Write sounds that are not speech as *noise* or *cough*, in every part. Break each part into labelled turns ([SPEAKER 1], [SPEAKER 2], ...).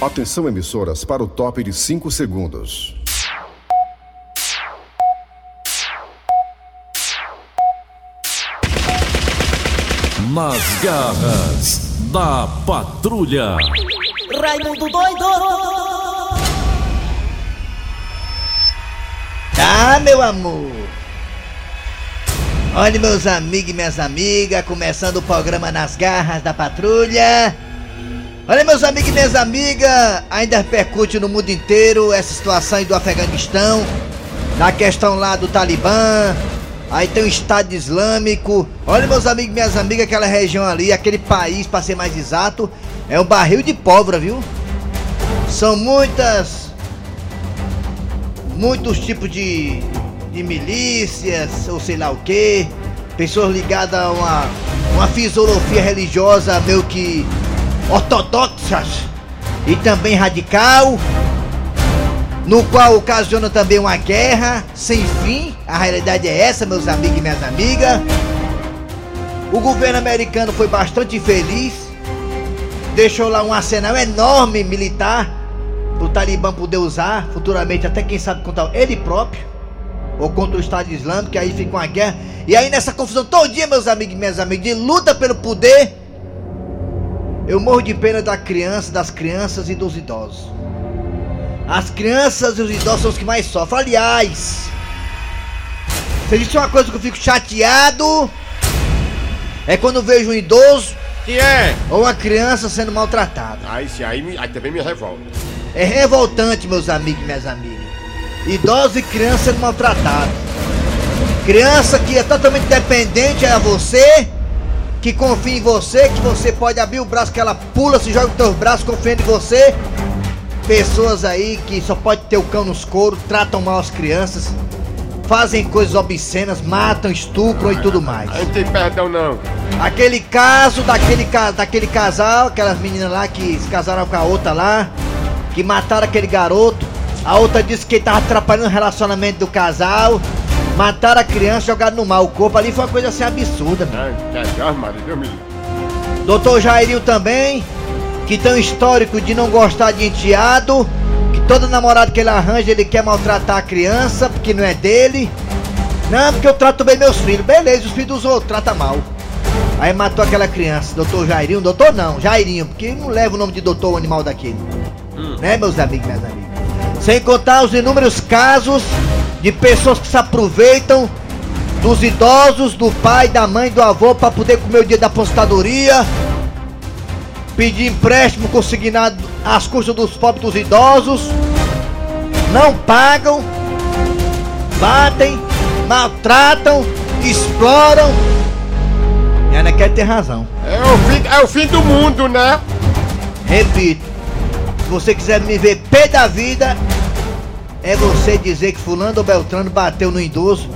[SPEAKER 1] Atenção emissoras para o top de 5 segundos.
[SPEAKER 2] Nas garras da patrulha.
[SPEAKER 3] Raimundo doido!
[SPEAKER 4] Ah, meu amor! Olha, meus amigos e minhas amigas, começando o programa Nas Garras da Patrulha. Olha, meus amigos e minhas amigas, ainda repercute no mundo inteiro essa situação aí do Afeganistão, na questão lá do Talibã, aí tem o Estado Islâmico. Olha, meus amigos e minhas amigas, aquela região ali, aquele país, para ser mais exato, é um barril de pólvora, viu? São muitas. Muitos tipos de, de milícias, ou sei lá o que, pessoas ligadas a uma, uma filosofia religiosa meio que ortodoxas e também radical, no qual ocasiona também uma guerra sem fim. A realidade é essa, meus amigos e minhas amigas. O governo americano foi bastante infeliz, deixou lá um arsenal enorme militar o Talibã poder usar futuramente, até quem sabe contra ele próprio, ou contra o Estado Islâmico, que aí fica uma guerra. E aí nessa confusão todinha, meus amigos e minhas amigas, de luta pelo poder, eu morro de pena da criança, das crianças e dos idosos. As crianças e os idosos são os que mais sofrem. Aliás, se existe uma coisa que eu fico chateado, é quando vejo um idoso
[SPEAKER 5] Que é?
[SPEAKER 4] ou uma criança sendo maltratada.
[SPEAKER 5] Aí sim, aí, aí também me revolta.
[SPEAKER 4] É revoltante, meus amigos e minhas amigas. Idosos e crianças sendo maltratados. Criança que é totalmente dependente a você, que confia em você, que você pode abrir o braço, que ela pula, se joga nos teus braços, confiando em você. Pessoas aí que só pode ter o cão nos coros, tratam mal as crianças, fazem coisas obscenas, matam, estupram e tudo mais.
[SPEAKER 5] Aí não tem perdão não.
[SPEAKER 4] Aquele caso daquele, daquele casal, aquelas meninas lá que se casaram com a outra lá, que mataram aquele garoto. A outra disse que ele tava atrapalhando o relacionamento do casal. Mataram a criança, jogaram no mar. O corpo ali foi uma coisa assim absurda, mano.
[SPEAKER 5] Ai, que Deus, Maria, Deus me livre.
[SPEAKER 4] Doutor Jairinho também, que tem um histórico de não gostar de enteado. Que todo namorado que ele arranja, ele quer maltratar a criança, porque não é dele. Não, porque eu trato bem meus filhos. Beleza, os filhos dos outros, trata mal. Aí matou aquela criança, doutor Jairinho, doutor não, Jairinho, porque não leva o nome de doutor o animal daquele. Né, meus amigos, minhas amigas? Sem contar os inúmeros casos de pessoas que se aproveitam dos idosos, do pai, da mãe, do avô para poder comer o dia da aposentadoria, pedir empréstimo consignado às custas dos pobres dos idosos, não pagam, batem, maltratam, exploram. E ainda quer ter razão.
[SPEAKER 5] É o, fim, é o fim do mundo, né?
[SPEAKER 4] Repito, se você quiser me ver pé da vida, é você dizer que fulano ou Beltrano bateu no idoso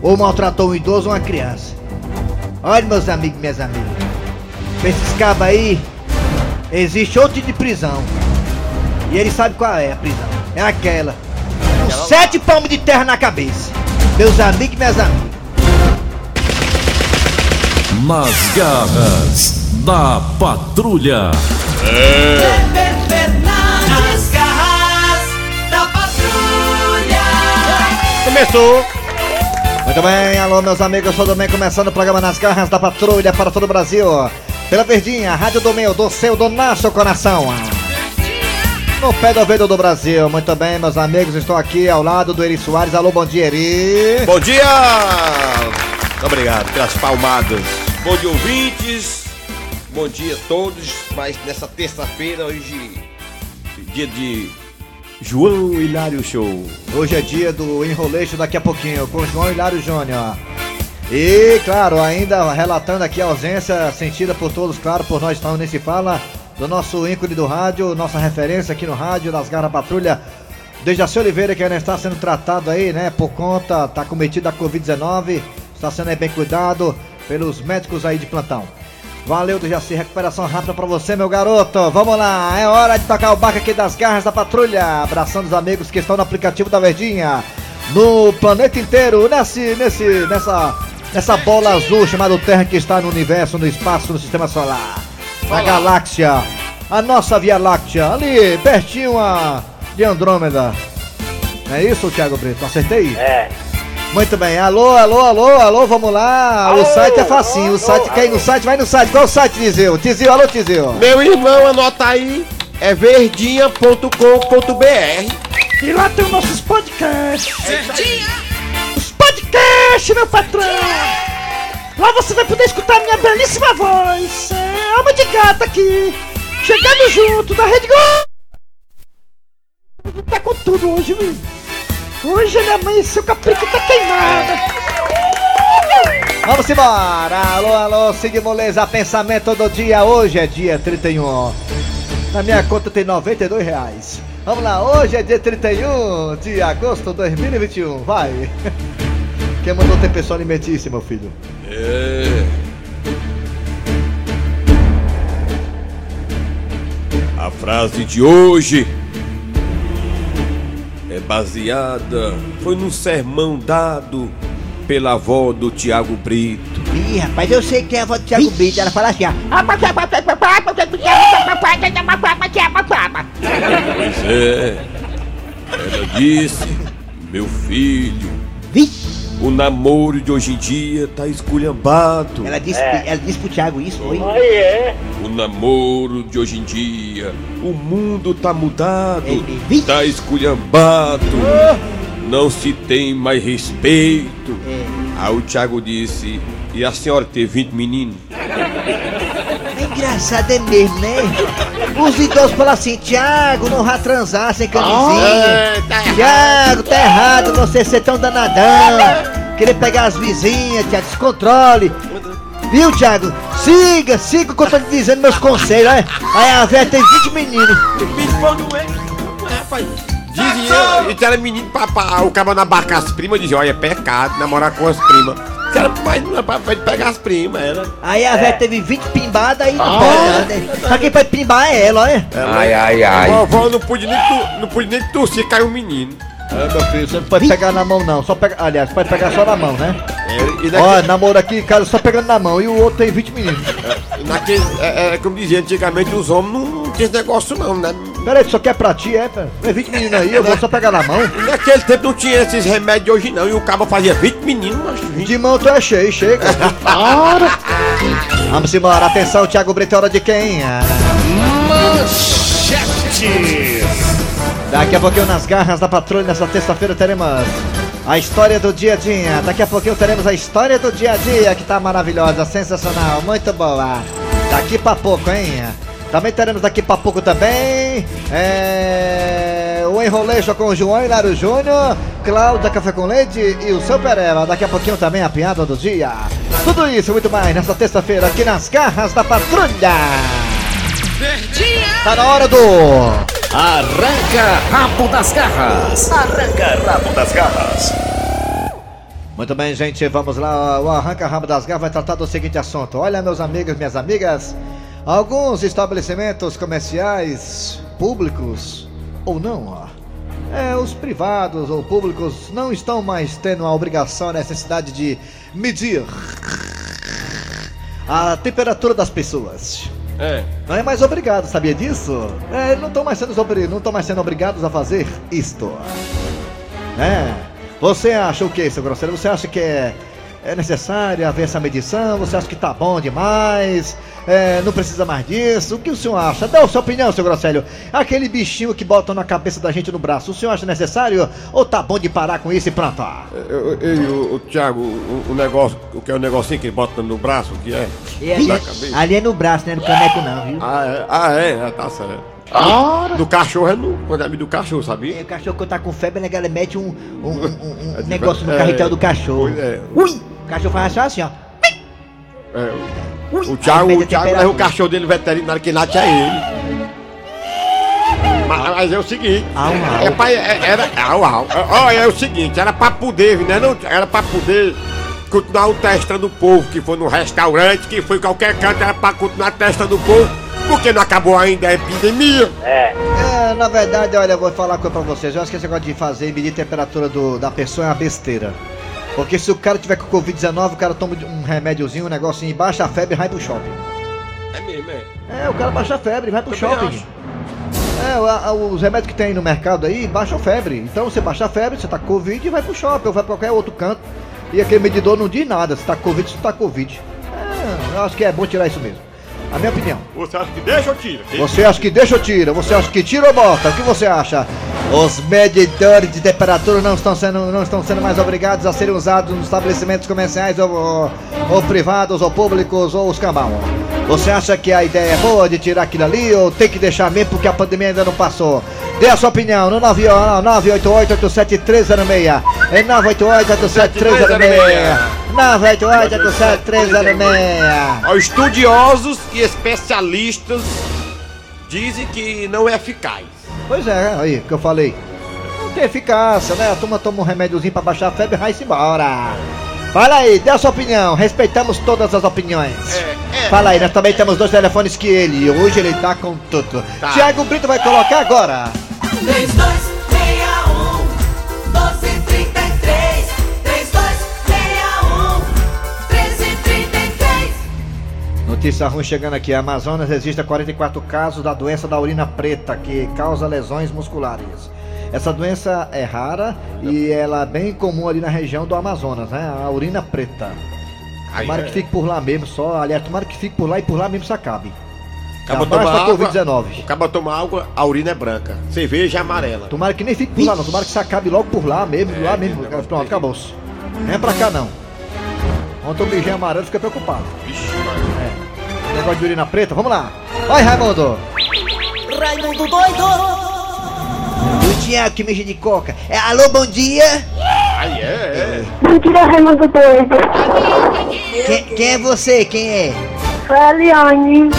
[SPEAKER 4] ou maltratou um idoso ou uma criança. Olha, meus amigos e minhas amigas, pra esses cabos aí, existe outro tipo de prisão. E ele sabe qual é a prisão. É aquela. Com sete palmos de terra na cabeça. Meus amigos e minhas amigas.
[SPEAKER 2] Nas garras da patrulha.
[SPEAKER 3] Nas
[SPEAKER 5] Começou.
[SPEAKER 4] Muito bem, alô meus amigos, eu sou o Domingos, começando o programa Nas Garras da Patrulha para todo o Brasil. Pela Verdinha, Rádio do meu, do seu, do nosso coração. No pé do ouvido do Brasil. Muito bem, meus amigos, estou aqui ao lado do Eri Soares. Alô, bom dia, Eri.
[SPEAKER 6] Bom dia! Muito obrigado pelas palmadas. Bom dia, ouvintes. Bom dia a todos. Mas nessa terça-feira, hoje, dia de João Hilário Show.
[SPEAKER 4] Hoje é dia do enroleixo daqui a pouquinho com João Hilário Júnior. E, claro, ainda relatando aqui a ausência sentida por todos, claro, por nós estamos nesse fala, do nosso ícone do rádio, nossa referência aqui no rádio, das Garra Patrulha, Dejaci Oliveira, que ainda está sendo tratado aí, né, por conta, está cometido a Covid-19, está sendo bem cuidado pelos médicos aí de plantão. Valeu, Dejaci, recuperação rápida pra você, meu garoto. Vamos lá, é hora de tocar o barco aqui das garras da patrulha. Abraçando os amigos que estão no aplicativo da Verdinha, no planeta inteiro, nesse, nesse, nessa, nessa bola azul chamada Terra que está no universo, no espaço, no sistema solar, na galáxia. a nossa Via Láctea, ali, pertinho a de Andrômeda. Não é isso, Thiago Brito? Acertei?
[SPEAKER 7] É.
[SPEAKER 4] Muito bem. Alô, alô, alô, alô, vamos lá. o site é facinho. O site quer ir no site, vai no site. Qual o site, Tizil? Tizil, alô, Tizil.
[SPEAKER 8] Meu irmão, anota aí. É verdinha.com.br.
[SPEAKER 7] E lá tem os nossos podcasts. Os podcasts, meu patrão. Lá você vai poder escutar minha belíssima voz. É, alma de gata aqui. Chegando junto da Rede Gol. Tá com tudo hoje, viu? Hoje ele amanheceu com a periquita queimada.
[SPEAKER 4] Vamos embora. Alô, alô, Sig Moleza, pensamento do dia. Hoje é dia 31. Na minha conta tem 92 reais. Vamos lá, hoje é dia 31 de agosto de 2021. Vai. *laughs* Quem mandou ter pessoa alimentícia, meu filho?
[SPEAKER 8] É. A frase de hoje baseada, foi num sermão dado pela avó do Tiago Brito.
[SPEAKER 4] Ih, rapaz, eu sei que é a avó do Thiago Brito. Ela fala assim, ó.
[SPEAKER 8] Pois é, ela disse, meu filho. O namoro de hoje em dia tá esculhambado.
[SPEAKER 4] Ela disse, ela disse pro Thiago isso, foi?
[SPEAKER 7] Aí é.
[SPEAKER 8] O namoro de hoje em dia, o mundo tá mudado,
[SPEAKER 4] Ele- Vixe.
[SPEAKER 8] tá esculhambado, não se tem mais respeito. Aí o Thiago disse, e a senhora ter 20 meninos?
[SPEAKER 4] É engraçado, é mesmo, né? Os idosos falam assim, Thiago, não vá transar sem camisinha. Thiago, tá errado você ser tão danadão. Querer pegar as vizinhas, Thiago, descontrole. Viu, Thiago? Siga, siga o que eu tô te dizendo, meus conselhos, é? Aí a velha tem 20 meninos.
[SPEAKER 6] Dizia, e era menino pra, pra o cara nabarcar as primas, dizia, olha, é pecado namorar com as primas. Era, mas não é pra, pra pegar as primas, era.
[SPEAKER 4] Aí a velha teve 20 pimbadas e não pode, né? Só quem pode pimbar é ela, olha.
[SPEAKER 6] Ai, ai, ai. A vovó não podia nem, tu, não podia nem tossir, caiu um menino.
[SPEAKER 4] É, meu filho, você não pode pegar na mão, não. Só pega, aliás, pode pegar só na mão, né?
[SPEAKER 6] É, e
[SPEAKER 4] Ó, namoro aqui, cara, só pegando na mão. E o outro tem 20 meninos.
[SPEAKER 6] naquele é, é, como dizia antigamente, os homens não, não tinham esse negócio não, né?
[SPEAKER 4] Peraí, tu só quer pra ti, é? pera? Tem 20 meninos aí, eu vou só pegar na mão. *laughs*
[SPEAKER 6] Naquele tempo não tinha esses remédios de hoje não, e o cabo fazia 20 meninos, mas 20.
[SPEAKER 4] De mão tu é cheio, chega. *laughs* Vamos embora, atenção, Thiago Brito, é hora de quem? Ah, Daqui a pouquinho nas garras da patrulha, nessa terça-feira teremos a história do dia a dia. Daqui a pouquinho teremos a história do dia a dia, que tá maravilhosa, sensacional, muito boa. Daqui pra pouco, hein? Também teremos daqui pra pouco também é, o Enrolejo com o João Hilário Júnior, Cláudia Café com Leite e o seu Pereba. Daqui a pouquinho também a piada do dia. Tudo isso muito mais nesta terça-feira aqui nas garras da patrulha. Tá na hora do.
[SPEAKER 3] Arranca rabo das garras. Arranca rabo das garras.
[SPEAKER 4] Muito bem, gente, vamos lá. O Arranca Rabo das Garras vai tratar do seguinte assunto. Olha, meus amigos, minhas amigas, alguns estabelecimentos comerciais, públicos ou não, ó, é, os privados ou públicos não estão mais tendo a obrigação, a necessidade de medir a temperatura das pessoas.
[SPEAKER 8] É.
[SPEAKER 4] Não é mais obrigado, sabia disso? É, não estão mais sendo estão mais sendo obrigados a fazer isto. É. Você acha o que, seu grosseiro? Você acha que é, é necessário haver essa medição? Você acha que tá bom demais? É, não precisa mais disso? O que o senhor acha? Dá a sua opinião, seu grosselho. Aquele bichinho que botam na cabeça da gente no braço, o senhor acha necessário? Ou tá bom de parar com isso e pronto? ó?
[SPEAKER 6] Eu, eu, eu, o, o Thiago, o, o negócio, o que é o negocinho que ele bota no braço, o que é?
[SPEAKER 4] ali,
[SPEAKER 6] Na cabeça.
[SPEAKER 4] ali é no braço, né? No caneco não, viu?
[SPEAKER 6] Ah, é, ah, é, ah, tá certo. Do cachorro é no, quando é do cachorro, sabia?
[SPEAKER 4] É, o cachorro quando tá com febre, né, galera? Mete um, um, um- um- *laughs*
[SPEAKER 6] É,
[SPEAKER 4] negócio no
[SPEAKER 6] é,
[SPEAKER 4] carretel do cachorro.
[SPEAKER 6] pois é.
[SPEAKER 4] Ui! O cachorro faz só assim, ó.
[SPEAKER 6] É, o, o Thiago, o
[SPEAKER 4] a
[SPEAKER 6] Thiago leva o cachorro dele veterinário, quem late é ele. Mas, mas é o seguinte,
[SPEAKER 4] Au, au.
[SPEAKER 6] é pra, é- era, au, au. Ó, é o seguinte, era pra poder, né, não, era pra poder continuar o povo, que foi no restaurante, que foi em qualquer canto, era pra continuar testando o povo, porque não acabou ainda a epidemia.
[SPEAKER 4] É, na verdade, olha, eu vou falar uma coisa pra vocês. Eu acho que esse negócio de fazer e medir a temperatura do, da pessoa é uma besteira. Porque se o cara tiver com Covid-19, o cara toma um remédiozinho, um negocinho, baixa a febre e vai pro shopping.
[SPEAKER 6] É mesmo. é.
[SPEAKER 4] É, o cara baixa a febre, vai pro shopping. É, a- os remédios que tem no mercado aí baixam febre. Então você baixa a febre, você tá com Covid e vai pro shopping ou vai pra qualquer outro canto. E aquele medidor não diz nada se tá Covid se tá Covid. É, eu acho que é bom tirar isso mesmo. A minha opinião.
[SPEAKER 5] Você acha que deixa ou tira?
[SPEAKER 4] Você acha que deixa ou tira? Você acha que tira ou bota? O que você acha? Os medidores de temperatura não estão sendo, não estão sendo mais obrigados a serem usados nos estabelecimentos comerciais ou, ou, ou privados ou públicos ou os cambal. Você acha que a ideia é boa de tirar aquilo ali ou tem que deixar mesmo porque a pandemia ainda não passou? Dê a sua opinião no 988-87306. É 988-87306. 988-87306.
[SPEAKER 6] Ó, estudiosos e especialistas dizem que não é eficaz.
[SPEAKER 4] Pois é, aí que eu falei. Não tem eficácia, né? A turma toma um remédiozinho pra baixar a febre e vai-se embora. Fala aí, dê a sua opinião. Respeitamos todas as opiniões.
[SPEAKER 6] É, é.
[SPEAKER 4] Fala aí, nós também temos dois telefones que ele. E hoje ele tá com tudo.
[SPEAKER 6] Tá.
[SPEAKER 4] Tiago Brito vai colocar agora.
[SPEAKER 3] 3261
[SPEAKER 4] Notícia ruim chegando aqui. Amazonas registra 44 casos da doença da urina preta, que causa lesões musculares. Essa doença é rara e ela é bem comum ali na região do Amazonas, né? A urina preta. Tomara
[SPEAKER 6] é.
[SPEAKER 4] que fique por lá mesmo, só. Aliás, tomara que fique por lá e por lá mesmo se acabe.
[SPEAKER 6] Acaba tomar
[SPEAKER 4] da
[SPEAKER 6] água,
[SPEAKER 4] Covid-19.
[SPEAKER 6] acaba tomar água, a urina é branca. Cerveja é amarela.
[SPEAKER 4] Tomara que nem fique por lá, não. Tomara que se acabe logo por lá mesmo,
[SPEAKER 6] É,
[SPEAKER 4] lá mesmo.
[SPEAKER 6] é,
[SPEAKER 4] Pronto, acabou-se. Não é pra cá não. Ontem o beijinho amarelo fica preocupado.
[SPEAKER 6] Vixe.
[SPEAKER 4] Negócio de urina preta, vamos lá. Vai, Raimundo.
[SPEAKER 3] Raimundo doido
[SPEAKER 4] O Tiago que mexe de coca. É, alô, bom dia.
[SPEAKER 6] Aí é, é.
[SPEAKER 9] Bom dia, Raimundo Doido.
[SPEAKER 4] Quem, quem é você? Quem é?
[SPEAKER 9] Foi a Liane.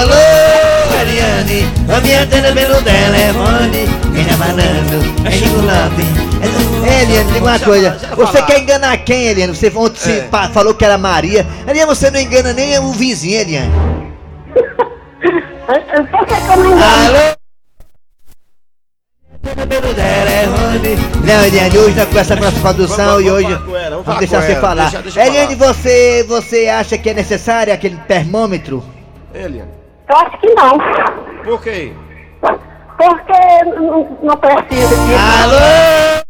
[SPEAKER 4] Alô, Ariane. A minha antena pelo telefone. Vem na banana, é chocolate. É, Eliane, diga uma coisa. Você quer enganar quem, Eliane? Você ontem se
[SPEAKER 6] É.
[SPEAKER 4] pa- falou que era Maria. Eliane, você não engana nem o vizinho, Eliane.
[SPEAKER 9] Por que que eu não engano?
[SPEAKER 4] Alô? Não, Eliane, hoje nós conversamos com a nossa produção
[SPEAKER 6] Vamos-
[SPEAKER 4] e
[SPEAKER 6] vamos
[SPEAKER 4] hoje.
[SPEAKER 6] falar com ela, vamos falar
[SPEAKER 4] deixar
[SPEAKER 6] com
[SPEAKER 4] você
[SPEAKER 6] ela,
[SPEAKER 4] falar.
[SPEAKER 6] deixa- deixa eu
[SPEAKER 4] Eliane, você, você acha que é necessário aquele termômetro?
[SPEAKER 6] Eliane.
[SPEAKER 9] Eu acho que não.
[SPEAKER 6] Por quê?
[SPEAKER 9] Porque não, não precisa disso.
[SPEAKER 4] Alô?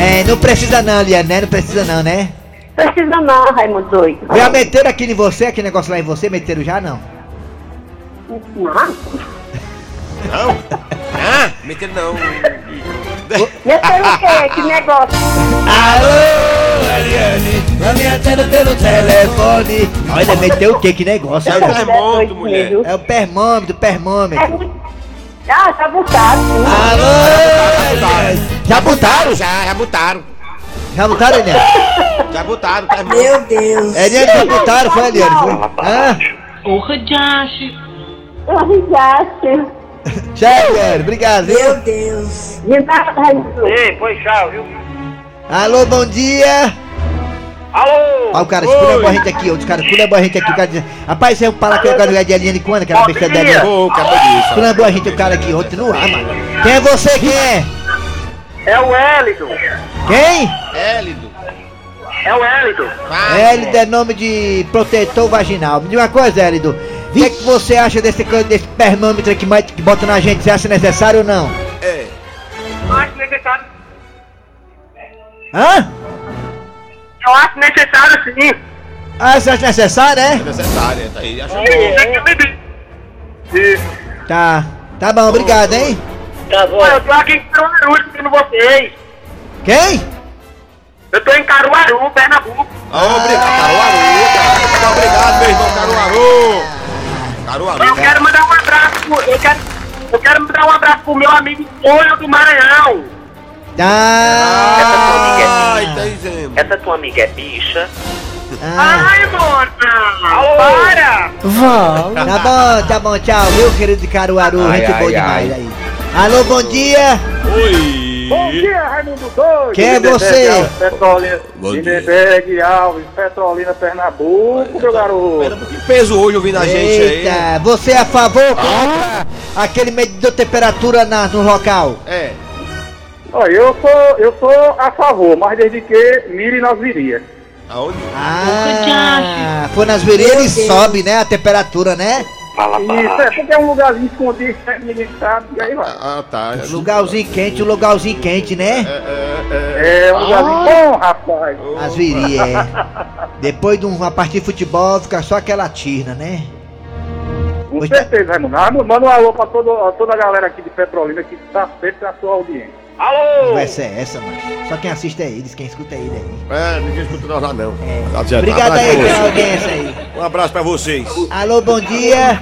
[SPEAKER 4] É, não precisa não, Liane, né? Não precisa não, né?
[SPEAKER 9] Precisa não, Raimundo Doido.
[SPEAKER 4] Já meteram aqui em você, aquele negócio lá em você, meteram já não?
[SPEAKER 9] Não.
[SPEAKER 6] Não? Ah, meter não.
[SPEAKER 9] Meteram o quê? Que negócio?
[SPEAKER 4] Alô, Ariane, a minha tela pelo telefone. Olha, meteu o que? Que negócio,
[SPEAKER 6] É o termômetro, mulher.
[SPEAKER 4] É o termômetro, termômetro.
[SPEAKER 9] Ah, tá botado.
[SPEAKER 4] Alô. Já botaram?
[SPEAKER 6] Já, já botaram.
[SPEAKER 4] Já botaram, Eliane?
[SPEAKER 6] Já botaram, tá Meu
[SPEAKER 3] Deus
[SPEAKER 4] Eliane, já botaram, foi, Eliane? Foi? Hã?
[SPEAKER 9] Eu risaste.
[SPEAKER 4] Tchau, Eliane, obrigado, viu?
[SPEAKER 3] Deus
[SPEAKER 9] De nada, Raimundo.
[SPEAKER 4] Alô, bom dia.
[SPEAKER 10] Alô!
[SPEAKER 4] Olha o cara, esculhambou a gente aqui, outro cara esculhambou a gente aqui, o cara diz, rapaz, você para que eu quero de Eliane quando, aquela besta
[SPEAKER 6] disso.
[SPEAKER 4] Esculhambou a gente, o cara aqui, ontem no ar, mano. Quem é você, quem é?
[SPEAKER 10] É o Hélio!
[SPEAKER 4] Quem?
[SPEAKER 6] Élido.
[SPEAKER 10] É o Hélio!
[SPEAKER 4] Élido é nome de protetor vaginal. Me diga uma coisa, Élido. O que, é que você acha desse, desse termômetro que, que bota na gente? Você acha necessário ou não?
[SPEAKER 6] É.
[SPEAKER 10] Acho necessário.
[SPEAKER 4] Hã?
[SPEAKER 10] Eu acho necessário sim!
[SPEAKER 4] Ah, você acha necessário, é?
[SPEAKER 6] É necessário, é, tá aí. Acho
[SPEAKER 10] Isso.
[SPEAKER 4] Tá. Tá bom, obrigado, hein?
[SPEAKER 10] Tá bom. Eu tô aqui em Caruaru escutando vocês.
[SPEAKER 4] Quem?
[SPEAKER 10] Eu tô em Caruaru, Pernambuco.
[SPEAKER 6] Ah, obrigado, Caruaru, cara. Muito obrigado, meu irmão Caruaru. Caruaru.
[SPEAKER 10] Eu quero mandar um abraço pro, eu quero, eu quero mandar um abraço pro meu amigo Folha do Maranhão.
[SPEAKER 4] Ah,
[SPEAKER 6] Ai, tá dizendo.
[SPEAKER 11] Essa tua amiga é bicha?
[SPEAKER 4] ah.
[SPEAKER 10] Ai, mona! Para!
[SPEAKER 4] Tá bom, tá bom, tchau, viu, querido de Caruaru,
[SPEAKER 11] Ai,
[SPEAKER 4] gente
[SPEAKER 11] ai,
[SPEAKER 4] boa demais
[SPEAKER 11] ai.
[SPEAKER 4] aí. Alô, bom dia.
[SPEAKER 6] Oi.
[SPEAKER 10] Bom dia, Raimundo Doido!
[SPEAKER 4] Quem é você?
[SPEAKER 10] Petrolina. Lindenberg Alves, Petrolina, Pernambuco, meu garoto.
[SPEAKER 6] Que peso hoje ouvindo a gente aí.
[SPEAKER 4] Eita, você é a favor ou contra aquele medidor de temperatura na, no local?
[SPEAKER 6] É.
[SPEAKER 10] Olha, eu sou, eu sou a favor, mas desde que mire nas virias.
[SPEAKER 6] Aonde?
[SPEAKER 4] Ah, foi nas virilhas e sobe, né? A temperatura, né?
[SPEAKER 10] Isso, é porque é um lugarzinho escondido, né, ninguém sabe, e aí vai.
[SPEAKER 6] Ah, tá.
[SPEAKER 4] Lugarzinho quente, um lugarzinho quente, né?
[SPEAKER 10] É um lugarzinho bom, rapaz.
[SPEAKER 4] As virilhas, é. Depois de uma partida de futebol, fica só aquela tirna, né?
[SPEAKER 10] Com certeza, Raimundo. Raimundo, Manda um alô pra todo, toda a galera aqui de Petrolina que tá sempre na sua audiência. Alô!
[SPEAKER 4] Conversa é essa, mano. Só quem assiste é eles, quem escuta é ele aí.
[SPEAKER 6] É, ninguém escuta nós lá não.
[SPEAKER 4] É.
[SPEAKER 6] Rapaziada,
[SPEAKER 4] Obrigado aí pela audiência aí.
[SPEAKER 6] Um abraço pra vocês.
[SPEAKER 4] Alô, bom dia.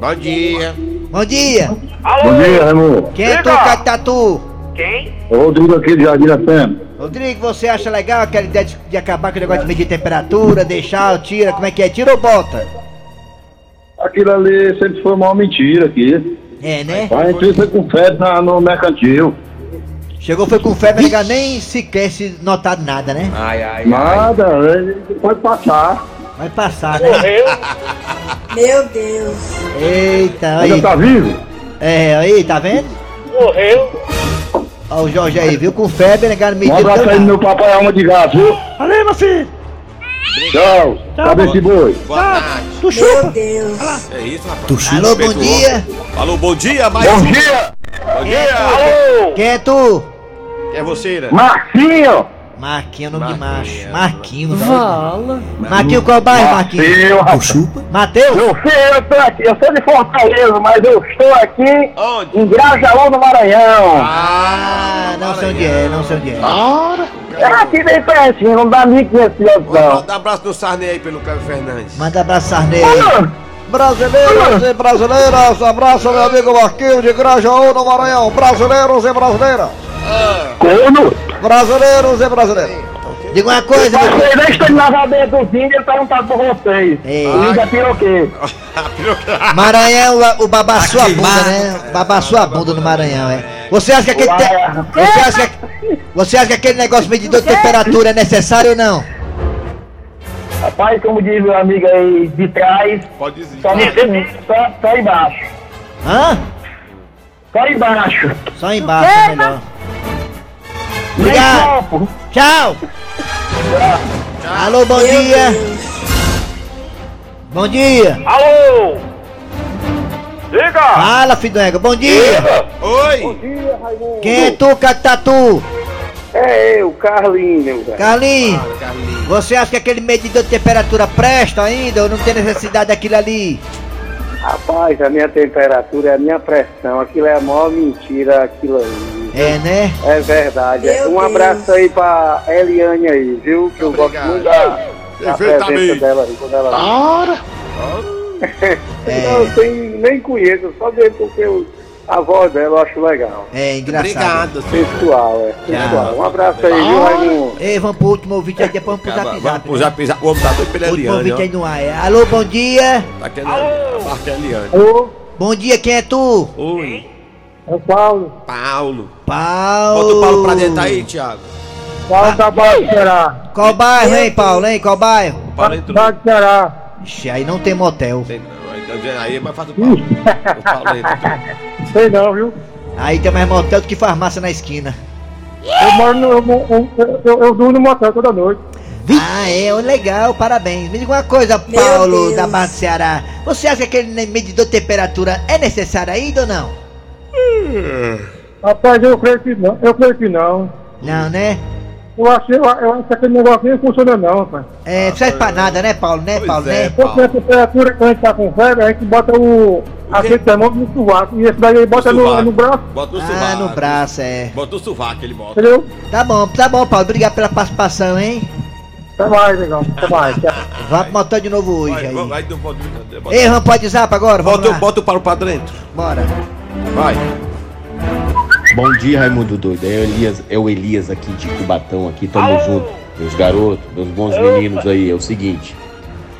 [SPEAKER 6] Bom dia.
[SPEAKER 4] Bom dia.
[SPEAKER 11] Bom dia, Raimundo.
[SPEAKER 4] Quem é tu, Catatu?
[SPEAKER 10] Quem?
[SPEAKER 11] É o Rodrigo aqui de Jardim da Fêmea.
[SPEAKER 4] Rodrigo, você acha legal aquela ideia de, de acabar com o negócio de medir temperatura, deixar, tira, como é que é? Tira ou bota?
[SPEAKER 11] Aquilo ali sempre foi uma mentira aqui.
[SPEAKER 4] É, né?
[SPEAKER 11] A gente foi com febre na, no mercantil.
[SPEAKER 4] Chegou, foi com febre, ninguém nem sequer se notado nada, né?
[SPEAKER 6] Ai, ai,
[SPEAKER 11] Nada, ele pode passar.
[SPEAKER 4] Vai passar, né? *laughs*
[SPEAKER 3] Meu Deus.
[SPEAKER 4] Eita,
[SPEAKER 11] Ainda
[SPEAKER 4] aí.
[SPEAKER 11] tá vivo?
[SPEAKER 4] É, aí, tá vendo?
[SPEAKER 10] Morreu.
[SPEAKER 4] Ó o Jorge aí, viu? Com febre, negado
[SPEAKER 11] Um
[SPEAKER 4] mediu
[SPEAKER 11] abraço aí no meu papai alma de gato, viu?
[SPEAKER 7] Valeu, meu filho.
[SPEAKER 11] Tchau. Cabeça de boi.
[SPEAKER 6] Boa tarde.
[SPEAKER 7] Tu
[SPEAKER 3] Meu
[SPEAKER 7] chupa.
[SPEAKER 3] Deus.
[SPEAKER 6] É isso, rapaz.
[SPEAKER 4] Alô, bom
[SPEAKER 6] Respeito o
[SPEAKER 4] dia.
[SPEAKER 6] Alô, bom dia, mais
[SPEAKER 11] Bom
[SPEAKER 6] um.
[SPEAKER 11] dia,
[SPEAKER 6] Bom dia.
[SPEAKER 10] Alô!
[SPEAKER 4] Quem é tu?
[SPEAKER 6] É você, né?
[SPEAKER 11] Marcinho.
[SPEAKER 4] Marquinho, nome de
[SPEAKER 6] Marquinho,
[SPEAKER 4] macho. Marquinho,
[SPEAKER 7] Fala.
[SPEAKER 4] Marquinho, qual bairro, Marquinho?
[SPEAKER 11] Marcinho, rapaz.
[SPEAKER 4] Mateus?
[SPEAKER 11] Eu sei, eu tô aqui. Eu sou de Fortaleza, mas eu estou aqui
[SPEAKER 6] Onde?
[SPEAKER 11] em Grajaú, no Maranhão.
[SPEAKER 4] Ah, não sei onde é, não sei onde é.
[SPEAKER 11] É aqui bem pertinho, não dá 1.500 quilômetros, não.
[SPEAKER 6] Dá um abraço no Sarney aí pelo Cleber Fernandes.
[SPEAKER 4] Manda abraço, Sarney.
[SPEAKER 12] Brasileiros e brasileiras, abraço meu amigo Marquinhos de Grajaú no Maranhão. Brasileiros e brasileiras,
[SPEAKER 11] Corno.
[SPEAKER 12] brasileiros e brasileiras.
[SPEAKER 4] Diga uma coisa, meu
[SPEAKER 11] Vocês deixam ele na cabeça do Cine, ele perguntar por vocês.
[SPEAKER 4] Ei.
[SPEAKER 11] Liga piroquê. *laughs*
[SPEAKER 4] Maranhão, o, o babá sua bunda, né? Babá sua bunda no Maranhão, é. Você acha que aquele. te- Você acha que... Você acha que aquele negócio medidor de temperatura é necessário ou não?
[SPEAKER 11] Rapaz, como diz meu amigo aí de trás,
[SPEAKER 6] Pode dizer.
[SPEAKER 11] só, no, só, só embaixo.
[SPEAKER 4] Hã?
[SPEAKER 11] Só embaixo.
[SPEAKER 4] Só embaixo é melhor. Obrigado.
[SPEAKER 11] Copo.
[SPEAKER 4] Tchau. Alô, bom
[SPEAKER 3] Meu
[SPEAKER 4] dia.
[SPEAKER 3] Deus.
[SPEAKER 4] Bom dia.
[SPEAKER 10] Alô! Diga!
[SPEAKER 4] Fala, Fidega. Bom dia.
[SPEAKER 6] Oi!
[SPEAKER 4] Quem é tu, Catatu?
[SPEAKER 10] É eu, Carlinho, velho.
[SPEAKER 4] Carlinhos, você acha que aquele medidor de temperatura presta ainda ou não tem necessidade daquilo ali?
[SPEAKER 10] Rapaz, a minha temperatura é a minha pressão. Aquilo é a maior mentira, aquilo aí.
[SPEAKER 4] É, né?
[SPEAKER 10] É verdade.
[SPEAKER 3] Meu
[SPEAKER 10] um
[SPEAKER 3] Deus.
[SPEAKER 10] abraço aí pra Eliane aí, viu? Que eu
[SPEAKER 6] Obrigado.
[SPEAKER 10] gosto muito da, da
[SPEAKER 6] Perfeitamente.
[SPEAKER 10] presença dela aí. Quando ela... *laughs*
[SPEAKER 4] É.
[SPEAKER 10] Não, eu tenho- nem conheço, só dele porque eu, a voz dela eu acho legal.
[SPEAKER 4] É engraçado.
[SPEAKER 6] Obrigado,
[SPEAKER 10] Sensual, é. Um abraço aí, viu, Raimundo?
[SPEAKER 4] Ei, vamos pro último ouvinte aí, depois vamos pro zap
[SPEAKER 6] Vamos
[SPEAKER 4] zap. né?
[SPEAKER 6] zap zap. O homem tá doido pela
[SPEAKER 4] Último
[SPEAKER 6] Eliane,
[SPEAKER 4] ouvinte aí no ar. é. Alô, bom dia.
[SPEAKER 6] Tá querendo a marca Eliane.
[SPEAKER 4] Bom dia, quem é tu?
[SPEAKER 6] Oi.
[SPEAKER 11] É o Paulo.
[SPEAKER 6] Paulo.
[SPEAKER 4] Paulo.
[SPEAKER 6] Bota o Paulo pra dentro aí, Thiago.
[SPEAKER 11] Paulo da Barra Ceará.
[SPEAKER 4] Qual bairro, hein, Paulo, hein? Qual bairro?
[SPEAKER 6] O Paulo entrou.
[SPEAKER 11] Barra Ceará.
[SPEAKER 4] Ixi, aí não tem motel.
[SPEAKER 6] Sei não. Aí tá dizendo aí, mas faz o Paulo. O Paulo entrou.
[SPEAKER 11] Sei não, viu?
[SPEAKER 4] Aí tem mais motel do que farmácia na esquina.
[SPEAKER 11] Eu moro no. Eu, eu, eu, eu durmo no motel toda noite.
[SPEAKER 4] Ah, é, legal, parabéns. Me diga uma coisa,
[SPEAKER 3] Meu
[SPEAKER 4] Paulo,
[SPEAKER 3] Deus.
[SPEAKER 4] da Barra do Ceará. Você acha que aquele medidor de temperatura é necessário ainda ou não?
[SPEAKER 11] Rapaz, eu creio que não. Eu creio que não.
[SPEAKER 4] Não, né?
[SPEAKER 11] Eu acho, eu, eu acho que aquele negocinho não funciona não, rapaz.
[SPEAKER 4] É, não serve pra nada, né, Paulo? Né,
[SPEAKER 6] Pois
[SPEAKER 4] Paulo,
[SPEAKER 6] é,
[SPEAKER 4] né?
[SPEAKER 11] Porque a temperatura que a gente tá com febre, a gente bota o. aquele termômetro no sovaco. E esse daí aí bota no, no braço,
[SPEAKER 6] Bota no
[SPEAKER 4] Ah,
[SPEAKER 6] sovaco.
[SPEAKER 4] no braço, é.
[SPEAKER 6] Bota no sovaco, ele bota.
[SPEAKER 11] entendeu?
[SPEAKER 4] Tá bom, tá bom, Paulo. Obrigado pela participação, hein?
[SPEAKER 11] Até mais, legal. Até mais.
[SPEAKER 4] Vamos pro motel de novo hoje
[SPEAKER 6] Vai,
[SPEAKER 4] aí.
[SPEAKER 6] vai, vai, bota,
[SPEAKER 4] Ei, vamos pode zap agora? Vamos
[SPEAKER 6] bota,
[SPEAKER 4] lá.
[SPEAKER 6] bota o Paulo pra dentro.
[SPEAKER 4] Bora.
[SPEAKER 6] Vai.
[SPEAKER 13] Bom dia, Raimundo Doido. É o Elias, é o Elias aqui de Cubatão, aqui, tamo junto. Meus garotos, meus bons meninos aí, é o seguinte.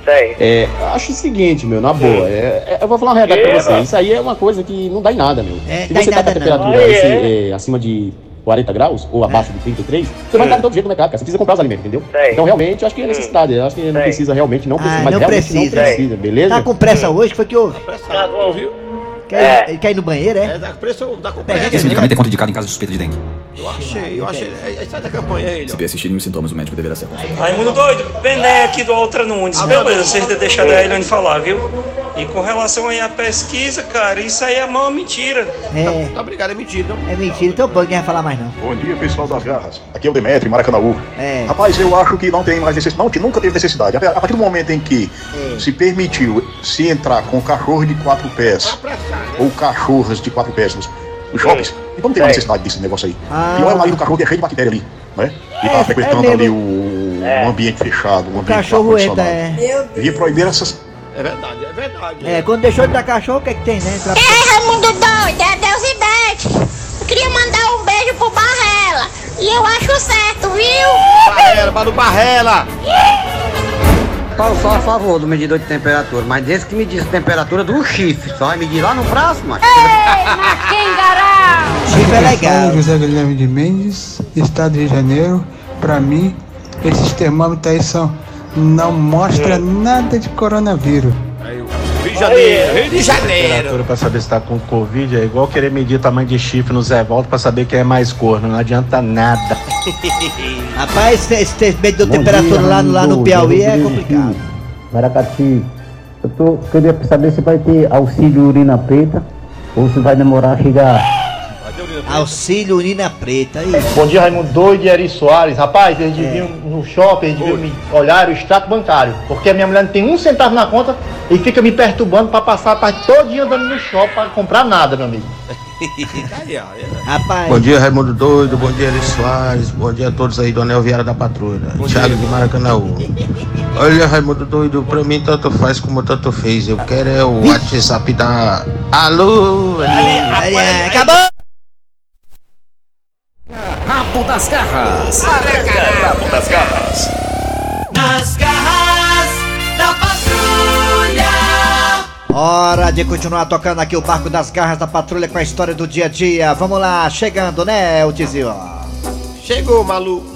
[SPEAKER 10] Sei.
[SPEAKER 13] É, acho o seguinte, meu, na boa, é, é- eu vou falar uma verdade pra você. Isso aí é uma coisa que não dá em nada, meu.
[SPEAKER 4] É,
[SPEAKER 13] Se você tá com a temperatura
[SPEAKER 10] Ah,
[SPEAKER 13] esse,
[SPEAKER 10] é?
[SPEAKER 13] é, acima de 40 graus, ou abaixo de 33, você vai estar de todo jeito no mercado, cara. Você precisa comprar os alimentos, entendeu?
[SPEAKER 10] Sei.
[SPEAKER 13] Então, realmente, eu acho que é necessidade. Eu acho que não
[SPEAKER 10] Sei.
[SPEAKER 13] precisa realmente, não precisa,
[SPEAKER 4] Ah,
[SPEAKER 13] mas
[SPEAKER 4] não
[SPEAKER 13] realmente
[SPEAKER 4] precisa.
[SPEAKER 13] não precisa, beleza?
[SPEAKER 4] Tá com pressa hoje? que Foi que houve?
[SPEAKER 6] Tá bom,
[SPEAKER 4] Quer, Ele quer ir no banheiro, é?
[SPEAKER 6] É, dá preço da companhia.
[SPEAKER 14] Esse medicamento é contraindicado em caso de suspeita de dengue.
[SPEAKER 6] Eu achei, eu achei. É, é, sai da campanha aí,
[SPEAKER 14] Se persistirem os sintomas, o médico deverá ser consultado.
[SPEAKER 15] Raimundo doido, Bené aqui do Altra Nunes. Beleza, vocês deixaram a Eliane falar, viu? E com relação aí à pesquisa, cara, isso aí é uma mentira.
[SPEAKER 4] É.
[SPEAKER 6] Tá obrigado, é mentira.
[SPEAKER 4] É mentira, então pô, ninguém vai falar mais não.
[SPEAKER 16] Bom dia, pessoal das garras. Aqui é o Demetri, Maracanãú.
[SPEAKER 4] É.
[SPEAKER 16] Rapaz, eu acho que não tem mais necessidade, não, que nunca teve necessidade. A partir do momento em que
[SPEAKER 4] É.
[SPEAKER 16] se permitiu se entrar com cachorro de quatro pés ou cachorras de quatro pés nos, shoppings, então não tem mais necessidade desse negócio aí.
[SPEAKER 4] Ah.
[SPEAKER 16] E olha o nariz do cachorro que é cheio de bactéria ali, né? E tá
[SPEAKER 4] É,
[SPEAKER 16] frequentando
[SPEAKER 4] é
[SPEAKER 16] ali o, o ambiente fechado, o
[SPEAKER 4] O
[SPEAKER 16] ambiente
[SPEAKER 4] cachorro entra, é.
[SPEAKER 16] Devia proibir essas
[SPEAKER 6] É verdade, é verdade.
[SPEAKER 4] É, quando deixou de dar cachorro, o que é que tem, né? Entra...
[SPEAKER 17] Ei, Raimundo doido, é Deus e Bete. Eu queria mandar um beijo pro Barrela. E eu acho certo, viu?
[SPEAKER 6] Barrela, Manu Barrela!
[SPEAKER 18] Paulo, só a favor do medidor de temperatura, mas desse que me diz a temperatura do chifre, só vai medir lá no braço, macho.
[SPEAKER 17] Quem gará?
[SPEAKER 4] Chifre é legal.
[SPEAKER 19] Sou José Guilherme de Mendes, Estado de Janeiro. Pra mim, esses termômetros aí são. não mostra nada de coronavírus.
[SPEAKER 6] Rio de Janeiro, Rio de Janeiro.
[SPEAKER 20] Temperatura pra saber se tá com Covid é igual querer medir tamanho de chifre no Zé Volta pra saber quem é mais corno. Não adianta nada. *laughs*
[SPEAKER 4] Rapaz, esse, esse medo de temperatura
[SPEAKER 20] dia,
[SPEAKER 4] lá, no- lá no. Piauí é complicado.
[SPEAKER 21] Maracati, eu tô, queria saber se vai ter auxílio urina preta ou se vai demorar a chegar.
[SPEAKER 4] Auxílio urina preta. Aí.
[SPEAKER 22] Bom dia, Raimundo Doido e Eri Soares. Rapaz, eles deviam no shopping, eles deviam me olhar o extrato bancário. Porque a minha mulher não tem um centavo na conta e fica me perturbando pra passar a tarde todo dia andando no shopping pra comprar nada, meu amigo. *laughs*
[SPEAKER 4] Rapaz.
[SPEAKER 23] Bom dia, Raimundo Doido. Bom dia, Eri Soares. Bom dia a todos aí do Anel Viário da Patrulha. Thiago de Maracanãú. Olha, Raimundo Doido, pra mim tanto faz como tanto fez. Eu quero é o WhatsApp da. Alô, alô.
[SPEAKER 4] Acabou!
[SPEAKER 2] Rabo das garras. Arranca rabo das garras.
[SPEAKER 24] Nas garras da patrulha.
[SPEAKER 4] Hora de continuar tocando aqui o barco das garras da patrulha com a história do dia a dia. Vamos lá, chegando, né, o Tizio?
[SPEAKER 6] Chegou, maluco.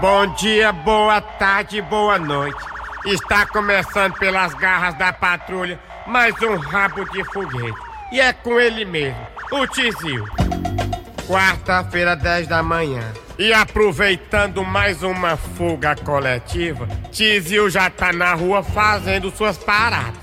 [SPEAKER 5] Bom dia, boa tarde, boa noite. Está começando pelas garras da patrulha mais um rabo de foguete. E é com ele mesmo, o Tizil. Quarta-feira, 10 da manhã. E aproveitando mais uma fuga coletiva, Tizil já tá na rua fazendo suas paradas.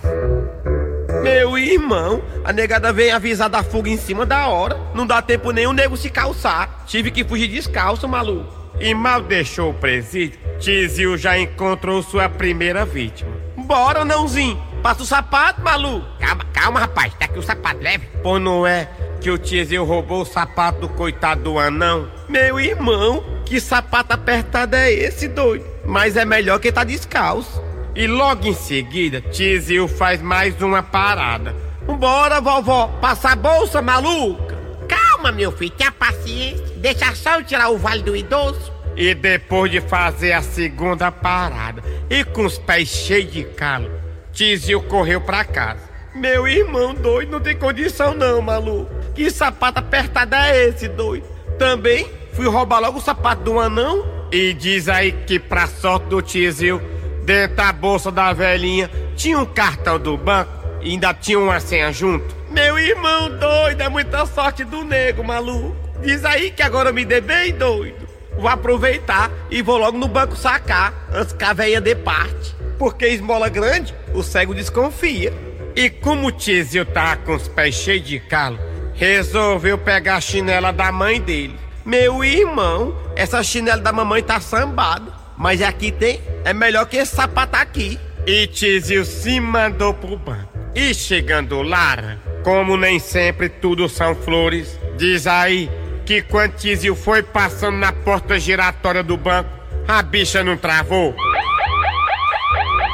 [SPEAKER 6] Meu irmão, a negada vem avisar da fuga em cima da hora. Não dá tempo nem o nego se calçar. Tive que fugir descalço, maluco.
[SPEAKER 5] E mal deixou o presídio, Tizil já encontrou sua primeira vítima.
[SPEAKER 6] Bora, nãozinho. Passa o sapato, maluco.
[SPEAKER 5] Calma, calma, rapaz. Tá aqui o sapato leve. Pô, não é que o Tizil roubou o sapato do coitado do anão?
[SPEAKER 6] Meu irmão, que sapato apertado é esse, doido? Mas é melhor que tá descalço.
[SPEAKER 5] E logo em seguida, Tizil faz mais uma parada.
[SPEAKER 6] Bora, vovó. Passa a bolsa, maluca.
[SPEAKER 25] Calma, meu filho, tenha paciência. Deixa só eu tirar o vale do idoso.
[SPEAKER 5] E depois de fazer a segunda parada e com os pés cheios de calo, Tizil correu pra casa.
[SPEAKER 6] Meu irmão doido, não tem condição não, maluco. Que sapato apertado é esse, doido? Também fui roubar logo o sapato do anão.
[SPEAKER 5] E diz aí que pra sorte do Tizil, dentro da bolsa da velhinha, tinha um cartão do banco e ainda tinha uma senha junto.
[SPEAKER 6] Meu irmão doido, é muita sorte do nego, maluco. Diz aí que agora me dê bem, doido. Vou aproveitar e vou logo no banco sacar, antes que a velha dê parte. Porque esmola grande, o cego desconfia.
[SPEAKER 5] E como o Tizil tava com os pés cheios de calo, resolveu pegar a chinela da mãe dele.
[SPEAKER 6] Meu irmão, essa chinela da mamãe tá sambada. Mas aqui tem, é melhor que esse sapato aqui.
[SPEAKER 5] E Tizil se mandou pro banco. E chegando lá, como nem sempre tudo são flores, diz aí que quando Tizil foi passando na porta giratória do banco, a bicha não travou.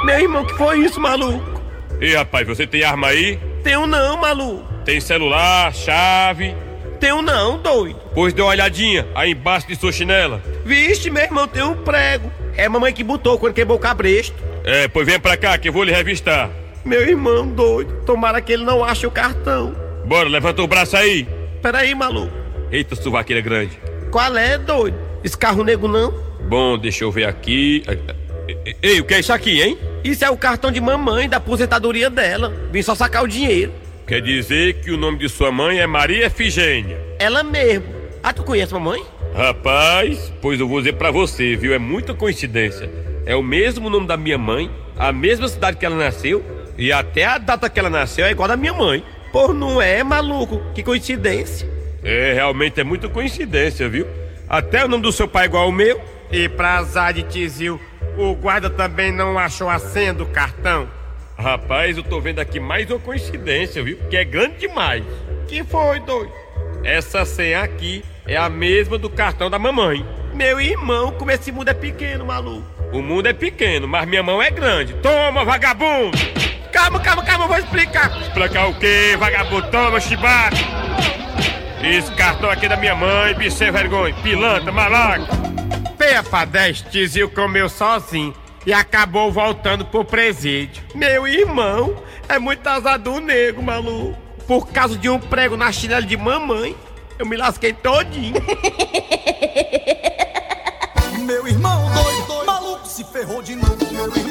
[SPEAKER 6] Meu irmão, que foi isso, maluco?
[SPEAKER 8] E rapaz, você tem arma aí?
[SPEAKER 6] Tenho não, maluco.
[SPEAKER 8] Tem celular, chave?
[SPEAKER 6] Tenho não, doido.
[SPEAKER 8] Pois dê uma olhadinha aí embaixo de sua chinela.
[SPEAKER 6] Vixe, meu irmão, tem um prego. É a mamãe que botou quando quebrou o cabresto.
[SPEAKER 8] É, pois vem pra cá que eu vou lhe revistar.
[SPEAKER 6] Meu irmão doido, tomara que ele não ache o cartão.
[SPEAKER 8] Bora, levanta o braço aí.
[SPEAKER 6] Peraí, maluco.
[SPEAKER 8] Eita, suvaqueira grande.
[SPEAKER 6] Qual é, doido? Esse carro nego não?
[SPEAKER 8] Bom, deixa eu ver aqui. Ei, o que é isso aqui, hein?
[SPEAKER 6] Isso é o cartão de mamãe da aposentadoria dela. Vim só sacar o dinheiro.
[SPEAKER 8] Quer dizer que o nome de sua mãe é Maria Efigênia.
[SPEAKER 6] Ela mesmo. Ah, tu conhece mamãe?
[SPEAKER 8] Rapaz, pois eu vou dizer pra você, viu? É muita coincidência. É o mesmo nome da minha mãe, a mesma cidade que ela nasceu e até a data que ela nasceu é igual da minha mãe.
[SPEAKER 6] Pô, não é, maluco? Que coincidência.
[SPEAKER 8] É, realmente é muita coincidência, viu? Até o nome do seu pai é igual ao meu.
[SPEAKER 5] E pra azar de Tizil, o guarda também não achou a senha do cartão.
[SPEAKER 8] Rapaz, eu tô vendo aqui mais uma coincidência, viu? Que é grande demais.
[SPEAKER 5] Que foi, doido?
[SPEAKER 8] Essa senha aqui é a mesma do cartão da mamãe.
[SPEAKER 6] Meu irmão, como esse mundo é pequeno, maluco.
[SPEAKER 8] O mundo é pequeno, mas minha mão é grande. Toma, vagabundo!
[SPEAKER 6] Calma, calma, calma, eu vou explicar.
[SPEAKER 8] Explicar o quê, vagabundo? Toma, chibata! Esse cartão aqui é da minha mãe, bicho sem vergonha, pilantra, malaco.
[SPEAKER 5] Peia pra 10, Tizil comeu sozinho e acabou voltando pro presídio.
[SPEAKER 6] Meu irmão, é muito azar do nego, maluco. Por causa de um prego na chinela de mamãe, eu me lasquei todinho. *laughs*
[SPEAKER 26] Meu irmão doido, maluco se ferrou de novo. Meu irmão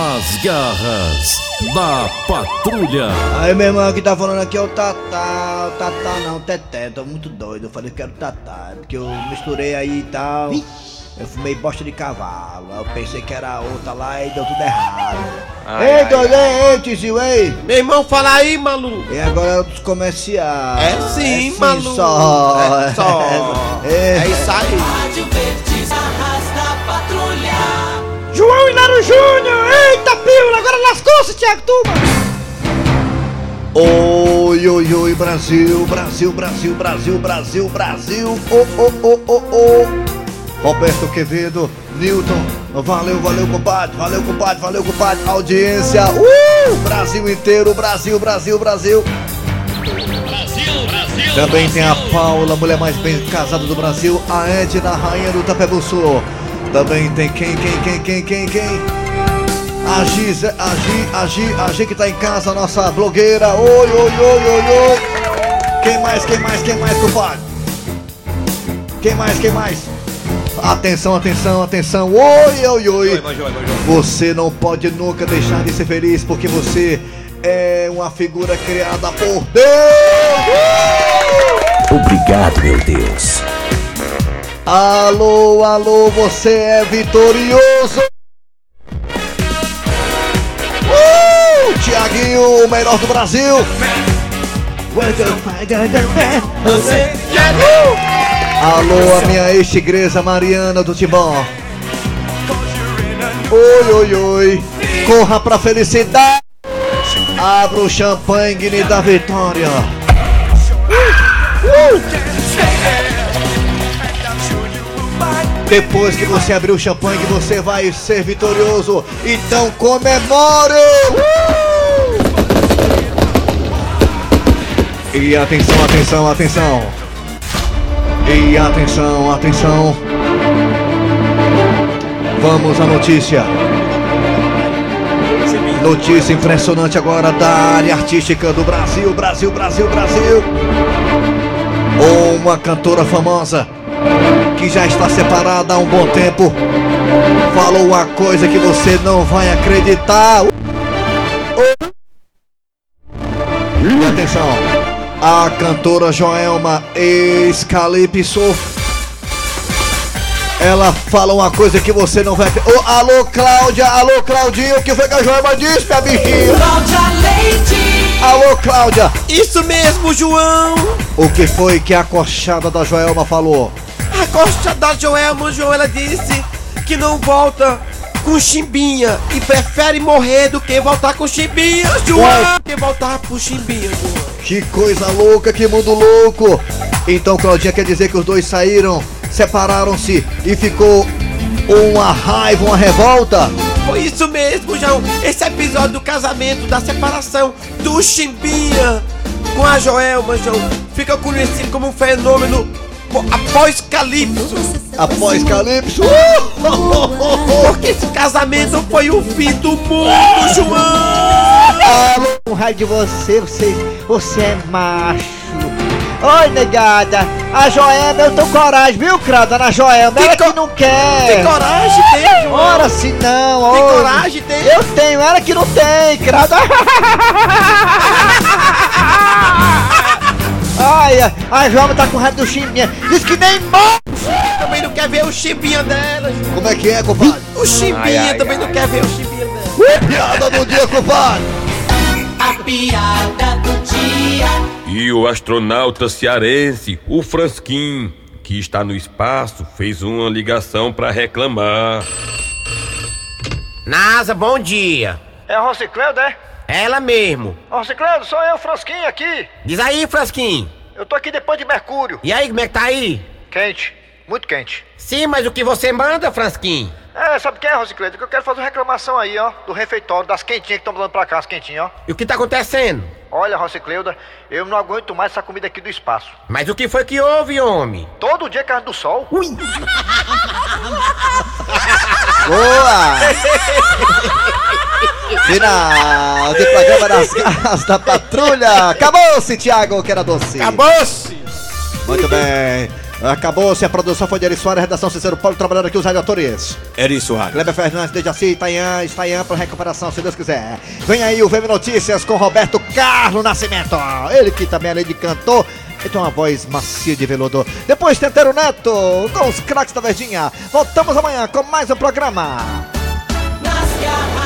[SPEAKER 2] Nas garras da patrulha.
[SPEAKER 4] Aí, meu irmão, que tá falando aqui é o Tatá. O Tatá não, o Teté. Tô muito doido. Eu falei que era o Tatá. Porque eu misturei aí e tal. Eu fumei bosta de cavalo. Eu pensei que era outra lá e deu tudo errado.
[SPEAKER 6] Ai,
[SPEAKER 4] ei, doido, ei, ei, Tizil, ei.
[SPEAKER 6] Meu irmão, fala aí, maluco.
[SPEAKER 4] E agora é dos comerciais.
[SPEAKER 6] É sim, maluco.
[SPEAKER 4] Só.
[SPEAKER 6] É só. *laughs*
[SPEAKER 4] É.
[SPEAKER 6] É isso aí.
[SPEAKER 24] Rádio Verdes Arrasta Patrulha.
[SPEAKER 4] João Hilário Júnior! Lascou-se, Thiago Tuma! Oi, oi, oi, Brasil, Brasil, Brasil, Brasil, Brasil, Brasil! Oh, oh, oh, oh, oh! Roberto Quevedo, Newton, valeu, valeu, compadre, valeu, compadre, valeu, compadre, audiência, uh! Brasil inteiro, Brasil, Brasil, Brasil! Também tem a Paula, mulher mais bem casada do Brasil, a Edna, rainha do Tapebuçu. Também tem quem, quem, quem, quem, quem, quem? A Giz, a Gi, a Gi, a Gi que tá em casa, nossa blogueira. Oi, oi, oi, oi, oi. Quem mais, quem mais, quem mais, compadre? Quem mais, quem mais? Atenção, atenção, atenção. Oi, oi, oi. Você não pode nunca deixar de ser feliz porque você é uma figura criada por Deus.
[SPEAKER 2] Obrigado, meu Deus.
[SPEAKER 4] Alô, alô, você é vitorioso! Tiaguinho, o melhor do Brasil! Alô, a minha ex-tigresa Mariana do Tibão! Oi, oi, oi! Corra pra felicidade! Abra o champanhe da vitória! Uh! Uh! Depois que você abrir o champanhe, você vai ser vitorioso. Então comemore! Uh! E atenção, atenção, atenção. E atenção, atenção. Vamos à notícia. Notícia impressionante agora da área artística do Brasil, Brasil, Brasil, Brasil. Uma cantora famosa que já está separada há um bom tempo, falou uma coisa que você não vai acreditar. Atenção, a cantora Joelma Escalipso. Ela fala uma coisa que você não vai. Oh, alô, Cláudia, alô, Claudinho, o que foi que a Joelma disse, minha bichinha?
[SPEAKER 24] Cláudia Leite.
[SPEAKER 4] Alô, Cláudia.
[SPEAKER 6] Isso mesmo, João.
[SPEAKER 4] O que foi que a coxada da Joelma falou?
[SPEAKER 6] A costa da Joelma, João, ela disse que não volta com Chimbinha e prefere morrer do que voltar com Chimbinha, João. Que voltar pro Chimbinha, João.
[SPEAKER 4] Que coisa louca, que mundo louco! Então, Claudinha, quer dizer que os dois saíram, separaram-se e ficou uma raiva, uma revolta?
[SPEAKER 6] Foi isso mesmo, João. Esse episódio do casamento, da separação do Chimbinha com a Joelma, João, fica conhecido como um fenômeno após Calypso.
[SPEAKER 4] Após Calypso? *laughs*
[SPEAKER 6] Porque esse casamento foi o fim do mundo, João!
[SPEAKER 4] Com raiva de você, você, você é macho. Oi, negada. A Joelma, eu tô coragem, viu, Crada? Na Joelma, ela que não quer.
[SPEAKER 6] Tem coragem, tem, João.
[SPEAKER 4] Ora se não,
[SPEAKER 6] Tem
[SPEAKER 4] oi.
[SPEAKER 6] coragem, tem.
[SPEAKER 4] Eu tenho, ela que não tem, Crada. *laughs* Ai, a- Joelma tá com raiva do Chimbinha. Diz que nem morre.
[SPEAKER 6] Também não quer ver o chimbinha delas.
[SPEAKER 4] Como é que é, compadre?
[SPEAKER 6] O chimbinha
[SPEAKER 4] Ai, ai,
[SPEAKER 6] também não
[SPEAKER 4] ai.
[SPEAKER 6] quer ver o chimbinha delas.
[SPEAKER 4] Piada do dia, compadre.
[SPEAKER 24] Piada do dia.
[SPEAKER 8] E o astronauta cearense, o Fransquim, que está no espaço, fez uma ligação para reclamar.
[SPEAKER 6] NASA, bom dia.
[SPEAKER 27] É a Rocicledo, é?
[SPEAKER 6] Ela mesmo.
[SPEAKER 27] Rocicledo, sou eu, Frosquinho, aqui.
[SPEAKER 6] Diz aí, Frasquinho.
[SPEAKER 27] Eu tô aqui depois de Mercúrio.
[SPEAKER 6] E aí, como é que tá aí?
[SPEAKER 27] Quente, muito quente.
[SPEAKER 6] Sim, mas o que você manda, Frasquinho?
[SPEAKER 27] É, sabe o que é, Rocicledo? Que eu quero fazer uma reclamação aí, ó, do refeitório, das quentinhas que estão mandando pra cá, as quentinhas, ó.
[SPEAKER 6] E o que tá acontecendo?
[SPEAKER 27] Olha, Rocicleuda, eu não aguento mais essa comida aqui do espaço.
[SPEAKER 6] Mas o que foi que houve, homem?
[SPEAKER 27] Todo dia carne do sol.
[SPEAKER 6] Ui! *laughs*
[SPEAKER 4] Boa! Final de programa das garras da patrulha. Acabou-se, Thiago, que era doce.
[SPEAKER 6] Acabou-se!
[SPEAKER 4] Muito bem. Acabou-se, a produção foi de Eri Soares, redação Cicero Paulo, trabalhando aqui os radioatores.
[SPEAKER 28] Eri Soares.
[SPEAKER 4] Kleber Fernandes, Dejaci, Itanhã, Itanhã para recuperação, se Deus quiser. Vem aí o VM Notícias com Roberto Carlos Nascimento. Ele que também, além de cantor, ele tem uma voz macia de veludo. Depois Tentero Neto, com os craques da Verdinha. Voltamos amanhã com mais um programa.
[SPEAKER 24] Nas garras